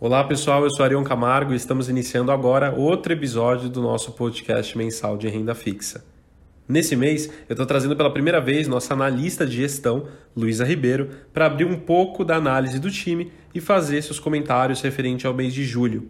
Olá pessoal, eu sou Arion Camargo e estamos iniciando agora outro episódio do nosso podcast mensal de renda fixa. Nesse mês, eu estou trazendo pela primeira vez nossa analista de gestão, Luísa Ribeiro, para abrir um pouco da análise do time e fazer seus comentários referente ao mês de julho.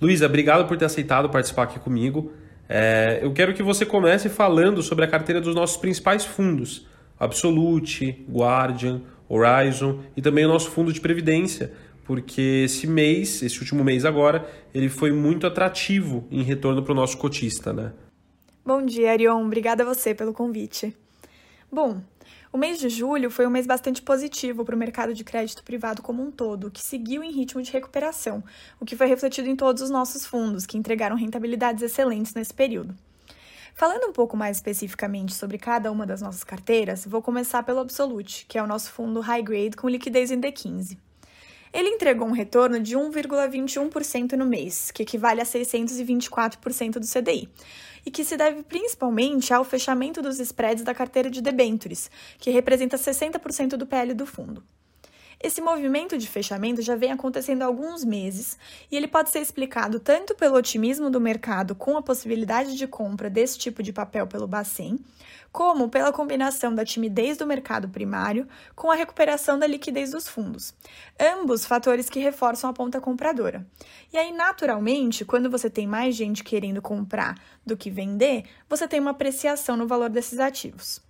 Luísa, obrigado por ter aceitado participar aqui comigo. É, eu quero que você comece falando sobre a carteira dos nossos principais fundos, Absolute, Guardian, Horizon e também o nosso fundo de previdência, porque esse mês, esse último mês agora, ele foi muito atrativo em retorno para o nosso cotista, né? Bom dia, Arion. Obrigada a você pelo convite. Bom, o mês de julho foi um mês bastante positivo para o mercado de crédito privado como um todo, que seguiu em ritmo de recuperação, o que foi refletido em todos os nossos fundos, que entregaram rentabilidades excelentes nesse período. Falando um pouco mais especificamente sobre cada uma das nossas carteiras, vou começar pelo Absolute, que é o nosso fundo high grade com liquidez em D15. Ele entregou um retorno de 1,21% no mês, que equivale a 624% do CDI, e que se deve principalmente ao fechamento dos spreads da carteira de debentures, que representa 60% do PL do fundo. Esse movimento de fechamento já vem acontecendo há alguns meses e ele pode ser explicado tanto pelo otimismo do mercado com a possibilidade de compra desse tipo de papel pelo Bacen, como pela combinação da timidez do mercado primário com a recuperação da liquidez dos fundos. Ambos fatores que reforçam a ponta compradora. E aí, naturalmente, quando você tem mais gente querendo comprar do que vender, você tem uma apreciação no valor desses ativos.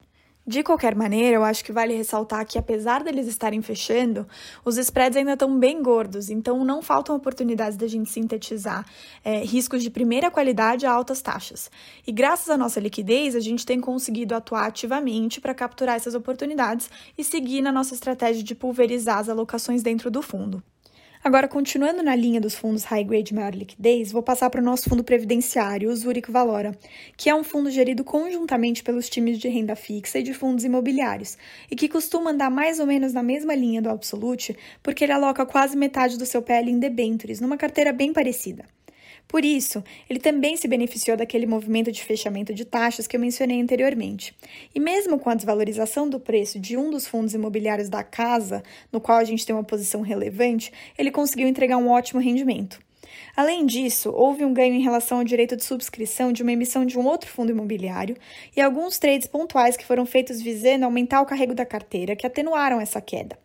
De qualquer maneira, eu acho que vale ressaltar que, apesar deles estarem fechando, os spreads ainda estão bem gordos, então não faltam oportunidades da gente sintetizar é, riscos de primeira qualidade a altas taxas. E graças à nossa liquidez, a gente tem conseguido atuar ativamente para capturar essas oportunidades e seguir na nossa estratégia de pulverizar as alocações dentro do fundo. Agora, continuando na linha dos fundos high grade maior liquidez, vou passar para o nosso fundo previdenciário, o Zurich Valora, que é um fundo gerido conjuntamente pelos times de renda fixa e de fundos imobiliários, e que costuma andar mais ou menos na mesma linha do Absolute, porque ele aloca quase metade do seu PL em debentures, numa carteira bem parecida. Por isso, ele também se beneficiou daquele movimento de fechamento de taxas que eu mencionei anteriormente. E mesmo com a desvalorização do preço de um dos fundos imobiliários da casa, no qual a gente tem uma posição relevante, ele conseguiu entregar um ótimo rendimento. Além disso, houve um ganho em relação ao direito de subscrição de uma emissão de um outro fundo imobiliário e alguns trades pontuais que foram feitos visando aumentar o carrego da carteira, que atenuaram essa queda.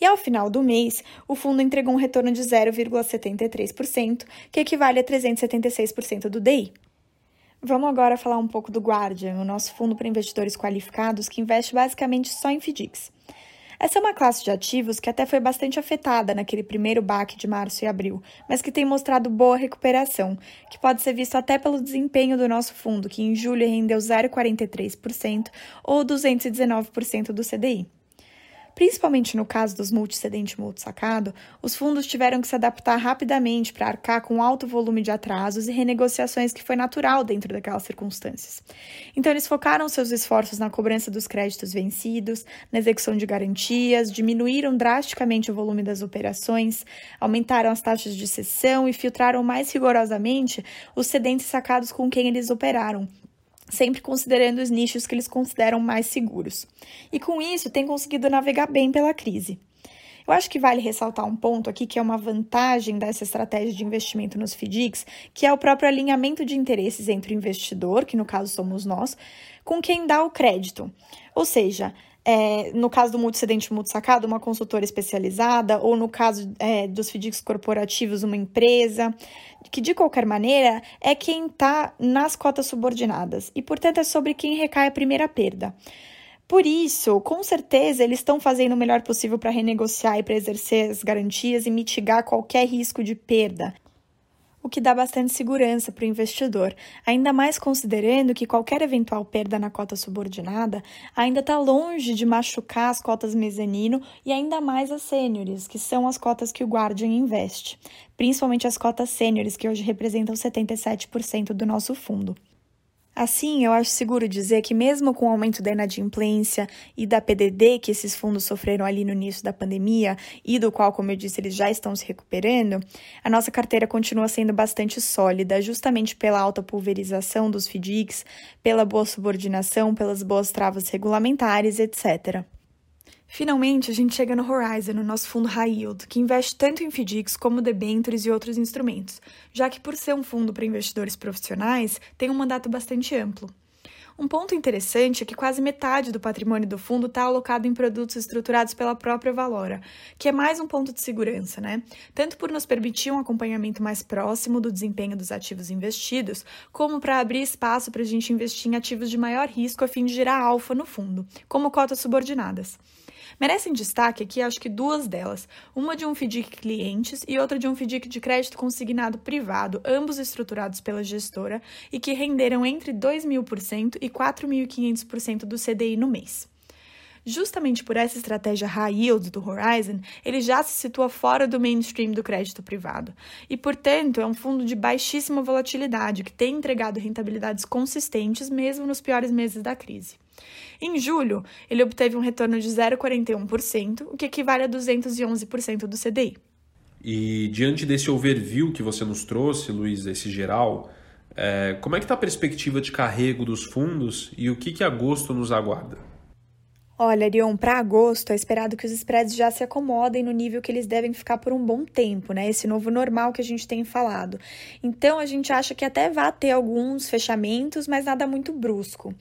E ao final do mês, o fundo entregou um retorno de 0,73%, que equivale a 376% do DI. Vamos agora falar um pouco do Guardian, o nosso fundo para investidores qualificados que investe basicamente só em FDICs. Essa é uma classe de ativos que até foi bastante afetada naquele primeiro baque de março e abril, mas que tem mostrado boa recuperação, que pode ser visto até pelo desempenho do nosso fundo, que em julho rendeu 0,43% ou 219% do CDI. Principalmente no caso dos multicedente e multisacado, os fundos tiveram que se adaptar rapidamente para arcar com alto volume de atrasos e renegociações que foi natural dentro daquelas circunstâncias. Então, eles focaram seus esforços na cobrança dos créditos vencidos, na execução de garantias, diminuíram drasticamente o volume das operações, aumentaram as taxas de cessão e filtraram mais rigorosamente os cedentes sacados com quem eles operaram, sempre considerando os nichos que eles consideram mais seguros. E com isso, tem conseguido navegar bem pela crise. Eu acho que vale ressaltar um ponto aqui que é uma vantagem dessa estratégia de investimento nos FDICs, que é o próprio alinhamento de interesses entre o investidor, que no caso somos nós, com quem dá o crédito. Ou seja, é, no caso do multicedente multisacado, uma consultora especializada, ou no caso é, dos FDICs corporativos, uma empresa, que de qualquer maneira é quem está nas cotas subordinadas e, portanto, é sobre quem recai a primeira perda. Por isso, com certeza, eles estão fazendo o melhor possível para renegociar e para exercer as garantias e mitigar qualquer risco de perda o que dá bastante segurança para o investidor, ainda mais considerando que qualquer eventual perda na cota subordinada ainda está longe de machucar as cotas mezanino e ainda mais as sêniores, que são as cotas que o Guardian investe, principalmente as cotas sêniores, que hoje representam 77% do nosso fundo. Assim, eu acho seguro dizer que, mesmo com o aumento da inadimplência e da PDD que esses fundos sofreram ali no início da pandemia e do qual, como eu disse, eles já estão se recuperando, a nossa carteira continua sendo bastante sólida, justamente pela alta pulverização dos FDICs, pela boa subordinação, pelas boas travas regulamentares, etc. Finalmente, a gente chega no Horizon, o nosso fundo high yield, que investe tanto em FDICs como debentures e outros instrumentos, já que por ser um fundo para investidores profissionais, tem um mandato bastante amplo. Um ponto interessante é que quase metade do patrimônio do fundo está alocado em produtos estruturados pela própria Valora, que é mais um ponto de segurança, né? Tanto por nos permitir um acompanhamento mais próximo do desempenho dos ativos investidos, como para abrir espaço para a gente investir em ativos de maior risco a fim de gerar alfa no fundo, como cotas subordinadas. Merecem destaque aqui, acho que duas delas, uma de um FDIC clientes e outra de um FDIC de crédito consignado privado, ambos estruturados pela gestora e que renderam entre 2.000% e 4.500% do CDI no mês. Justamente por essa estratégia high yield do Horizon, ele já se situa fora do mainstream do crédito privado e, portanto, é um fundo de baixíssima volatilidade que tem entregado rentabilidades consistentes mesmo nos piores meses da crise. Em julho, ele obteve um retorno de 0,41%, o que equivale a 211% do CDI. E diante desse overview que você nos trouxe, Luiz, esse geral, é, como é que está a perspectiva de carrego dos fundos e o que, que agosto nos aguarda? Olha, Arion, para agosto é esperado que os spreads já se acomodem no nível que eles devem ficar por um bom tempo, né? Esse novo normal que a gente tem falado. Então a gente acha que até vai ter alguns fechamentos, mas nada muito brusco.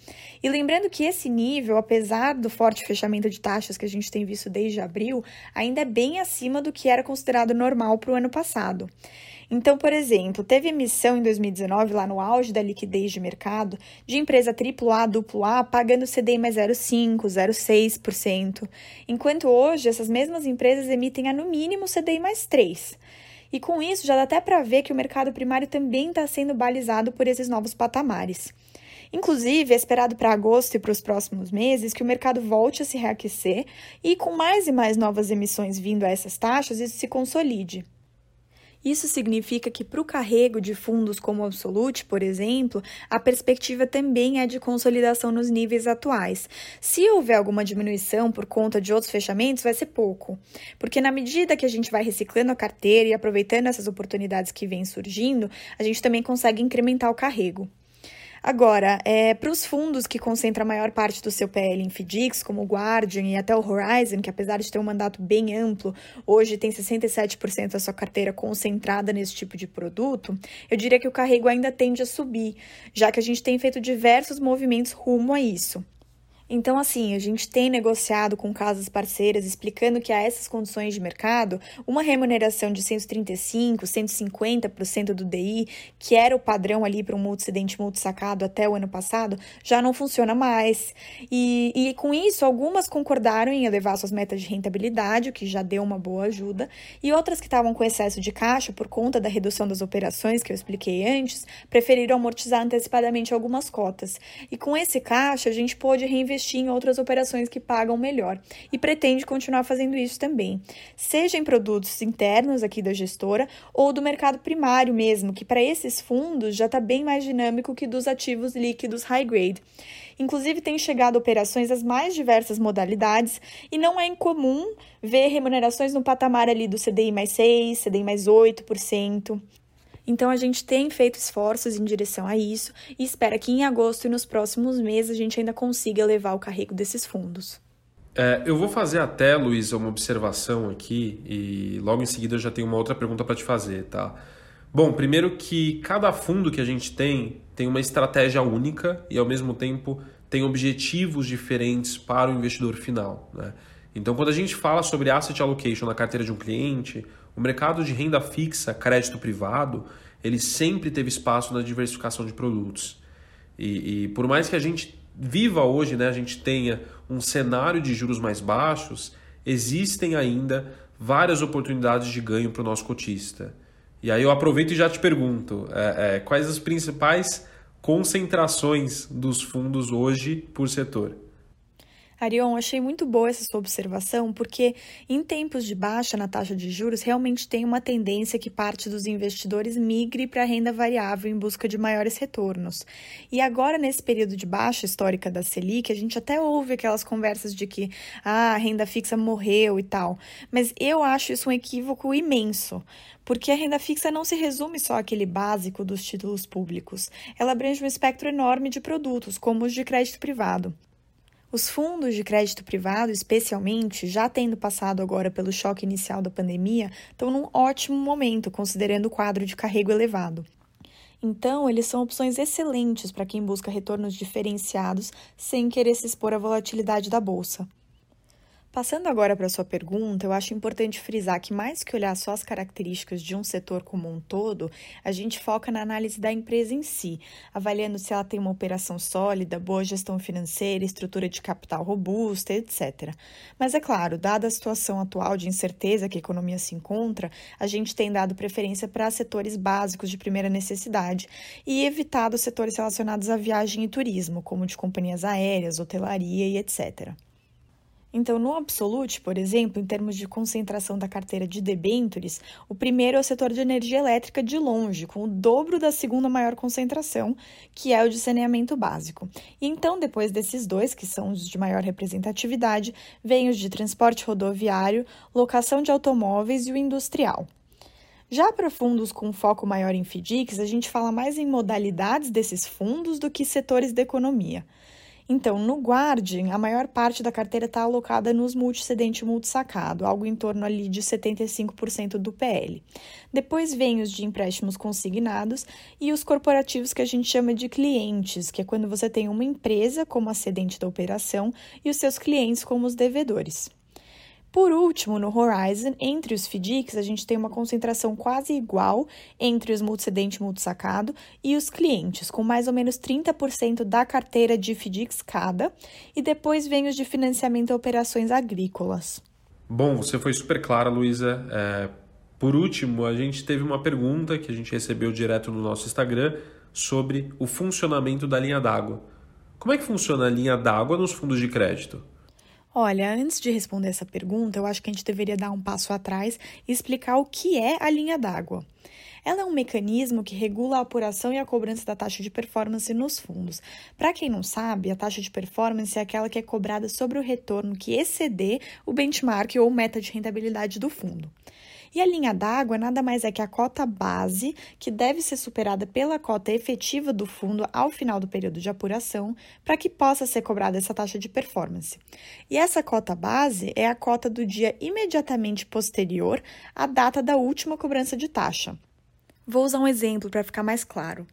E lembrando que esse nível, apesar do forte fechamento de taxas que a gente tem visto desde abril, ainda é bem acima do que era considerado normal para o ano passado. Então, por exemplo, teve emissão em 2019, lá no auge da liquidez de mercado, de empresa AAA, AA, pagando CDI mais 0,5%, 0,6%, enquanto hoje essas mesmas empresas emitem a no mínimo CDI mais 3%. E com isso já dá até para ver que o mercado primário também está sendo balizado por esses novos patamares. Inclusive, é esperado para agosto e para os próximos meses que o mercado volte a se reaquecer e, com mais e mais novas emissões vindo a essas taxas, isso se consolide. Isso significa que, para o carrego de fundos como Absolute, por exemplo, a perspectiva também é de consolidação nos níveis atuais. Se houver alguma diminuição por conta de outros fechamentos, vai ser pouco, porque na medida que a gente vai reciclando a carteira e aproveitando essas oportunidades que vêm surgindo, a gente também consegue incrementar o carrego. Agora, é, para os fundos que concentram a maior parte do seu PL em FDICs, como o Guardian e até o Horizon, que apesar de ter um mandato bem amplo, hoje tem 67% da sua carteira concentrada nesse tipo de produto, eu diria que o carrego ainda tende a subir, já que a gente tem feito diversos movimentos rumo a isso. Então, assim, a gente tem negociado com casas parceiras explicando que a essas condições de mercado, uma remuneração de 135%, 150% do DI, que era o padrão ali para um multicedente multisacado até o ano passado, já não funciona mais. E, e com isso, algumas concordaram em elevar suas metas de rentabilidade, o que já deu uma boa ajuda, e outras que estavam com excesso de caixa por conta da redução das operações que eu expliquei antes, preferiram amortizar antecipadamente algumas cotas. E com esse caixa, a gente pôde reinvestir investir em outras operações que pagam melhor e pretende continuar fazendo isso também, seja em produtos internos aqui da gestora ou do mercado primário mesmo, que para esses fundos já está bem mais dinâmico que dos ativos líquidos high grade. Inclusive, tem chegado operações das mais diversas modalidades e não é incomum ver remunerações no patamar ali do CDI mais 6, CDI mais 8%. Então a gente tem feito esforços em direção a isso e espera que em agosto e nos próximos meses a gente ainda consiga levar o carrego desses fundos. É, eu vou fazer até, Luiz, uma observação aqui e logo em seguida eu já tenho uma outra pergunta para te fazer, tá? Bom, primeiro que cada fundo que a gente tem tem uma estratégia única e ao mesmo tempo tem objetivos diferentes para o investidor final, né? Então, quando a gente fala sobre asset allocation na carteira de um cliente, o mercado de renda fixa, crédito privado, ele sempre teve espaço na diversificação de produtos. E, e, por mais que a gente viva hoje, né, a gente tenha um cenário de juros mais baixos, existem ainda várias oportunidades de ganho para o nosso cotista. E aí eu aproveito e já te pergunto, é, é, quais as principais concentrações dos fundos hoje por setor? Arion, achei muito boa essa sua observação, porque em tempos de baixa na taxa de juros, realmente tem uma tendência que parte dos investidores migre para a renda variável em busca de maiores retornos. E agora, nesse período de baixa histórica da Selic, a gente até ouve aquelas conversas de que ah, a renda fixa morreu e tal. Mas eu acho isso um equívoco imenso, porque a renda fixa não se resume só àquele básico dos títulos públicos. Ela abrange um espectro enorme de produtos, como os de crédito privado. Os fundos de crédito privado, especialmente, já tendo passado agora pelo choque inicial da pandemia, estão num ótimo momento, considerando o quadro de carrego elevado. Então, eles são opções excelentes para quem busca retornos diferenciados sem querer se expor à volatilidade da bolsa. Passando agora para a sua pergunta, eu acho importante frisar que, mais que olhar só as características de um setor como um todo, a gente foca na análise da empresa em si, avaliando se ela tem uma operação sólida, boa gestão financeira, estrutura de capital robusta, etc. Mas é claro, dada a situação atual de incerteza que a economia se encontra, a gente tem dado preferência para setores básicos de primeira necessidade e evitado setores relacionados à viagem e turismo, como de companhias aéreas, hotelaria e etc. Então, no Absolute, por exemplo, em termos de concentração da carteira de debêntures, o primeiro é o setor de energia elétrica de longe, com o dobro da segunda maior concentração, que é o de saneamento básico. E então, depois desses dois, que são os de maior representatividade, vem os de transporte rodoviário, locação de automóveis e o industrial. Já para fundos com foco maior em FDICs, a gente fala mais em modalidades desses fundos do que setores da economia. Então, no Guardian, a maior parte da carteira está alocada nos multicedente multisacado, algo em torno ali de 75% do PL. Depois vem os de empréstimos consignados e os corporativos que a gente chama de clientes, que é quando você tem uma empresa como acedente da operação e os seus clientes como os devedores. Por último, no Horizon, entre os FDICs, a gente tem uma concentração quase igual entre os multicedente e multisacado e os clientes, com mais ou menos 30% da carteira de FDICs cada, e depois vem os de financiamento a operações agrícolas. Bom, você foi super clara, Luísa. É, por último, a gente teve uma pergunta que a gente recebeu direto no nosso Instagram sobre o funcionamento da linha d'água. Como é que funciona a linha d'água nos fundos de crédito? Olha, antes de responder essa pergunta, eu acho que a gente deveria dar um passo atrás e explicar o que é a linha d'água. Ela é um mecanismo que regula a apuração e a cobrança da taxa de performance nos fundos. Para quem não sabe, a taxa de performance é aquela que é cobrada sobre o retorno que exceder o benchmark ou meta de rentabilidade do fundo. E a linha d'água nada mais é que a cota base, que deve ser superada pela cota efetiva do fundo ao final do período de apuração, para que possa ser cobrada essa taxa de performance. E essa cota base é a cota do dia imediatamente posterior à data da última cobrança de taxa. Vou usar um exemplo para ficar mais claro.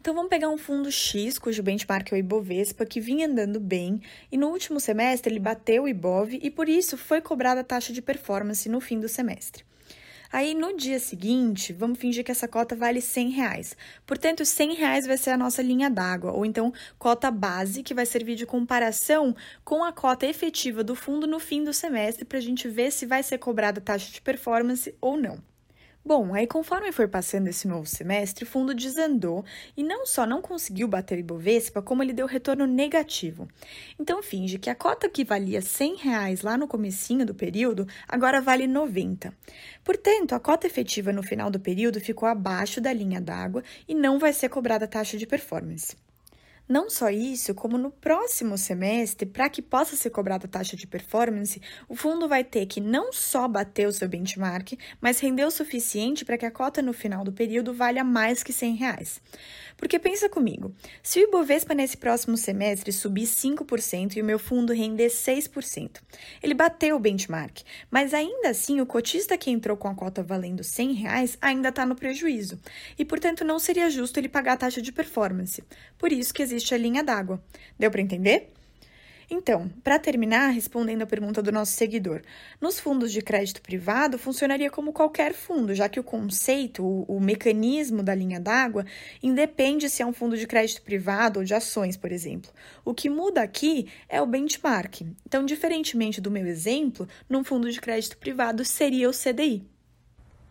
Então vamos pegar um fundo X, cujo benchmark é o Ibovespa, que vinha andando bem e no último semestre ele bateu o Ibov e por isso foi cobrada a taxa de performance no fim do semestre. Aí no dia seguinte, vamos fingir que essa cota vale 100 reais. Portanto, 100 reais vai ser a nossa linha d'água, ou então cota base, que vai servir de comparação com a cota efetiva do fundo no fim do semestre, para a gente ver se vai ser cobrada taxa de performance ou não. Bom, aí conforme foi passando esse novo semestre, o fundo desandou e não só não conseguiu bater Ibovespa, como ele deu retorno negativo. Então finge que a cota que valia 100 reais lá no comecinho do período, agora vale 90. Portanto, a cota efetiva no final do período ficou abaixo da linha d'água e não vai ser cobrada taxa de performance. Não só isso, como no próximo semestre, para que possa ser cobrada a taxa de performance, o fundo vai ter que não só bater o seu benchmark, mas render o suficiente para que a cota no final do período valha mais que 100 reais. Porque pensa comigo, se o Ibovespa nesse próximo semestre subir 5% e o meu fundo render 6%, ele bateu o benchmark, mas ainda assim o cotista que entrou com a cota valendo 100 reais ainda está no prejuízo, e portanto não seria justo ele pagar a taxa de performance. Por isso que existe a linha d'água. Deu para entender? Então, para terminar, respondendo a pergunta do nosso seguidor, nos fundos de crédito privado funcionaria como qualquer fundo, já que o conceito, o, o mecanismo da linha d'água, independe se é um fundo de crédito privado ou de ações, por exemplo. O que muda aqui é o benchmark. Então, diferentemente do meu exemplo, num fundo de crédito privado seria o CDI.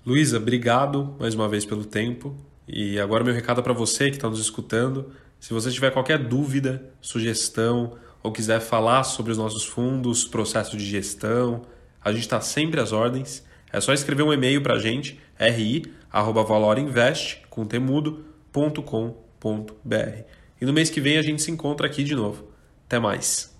Luísa, obrigado mais uma vez pelo tempo. E agora meu recado para você que está nos escutando. Se você tiver qualquer dúvida, sugestão ou quiser falar sobre os nossos fundos, processo de gestão, a gente está sempre às ordens. É só escrever um e-mail para a gente, ri.valorinvest.com.br. E no mês que vem a gente se encontra aqui de novo. Até mais!